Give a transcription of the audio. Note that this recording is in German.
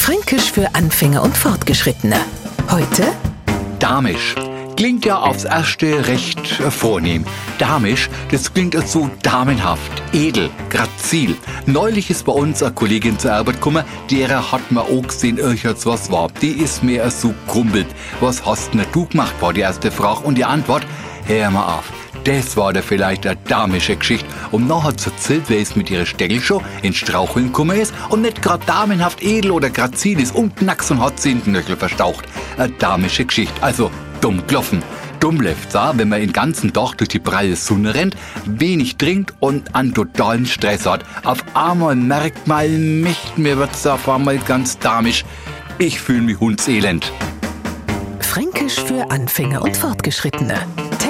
Fränkisch für Anfänger und Fortgeschrittene. Heute Damisch. Klingt ja aufs erste recht äh, vornehm. Damisch, das klingt so damenhaft, edel, grazil. Neulich ist bei uns eine Kollegin zur Arbeit gekommen, derer hat man auch gesehen, irgendwas was war. Die ist mir so krumpelt. Was hast denn du gemacht, war die erste Frage. Und die Antwort, hör mal auf. Das war da vielleicht eine damische Geschichte. Und nachher zu erzählt, wer es mit ihrer Steckelshow in Straucheln gekommen ist und nicht grad damenhaft edel oder grazil ist und knacks und hat sie in den Knöchel verstaucht. Eine damische Geschichte. Also, dumm klopfen. Dumm läuft's auch, wenn man den ganzen Tag durch die pralle Sonne rennt, wenig trinkt und einen totalen Stress hat. Auf einmal merkt man, mich, mir wird's auf einmal ganz damisch. Ich fühle mich hundselend. Fränkisch für Anfänger und Fortgeschrittene.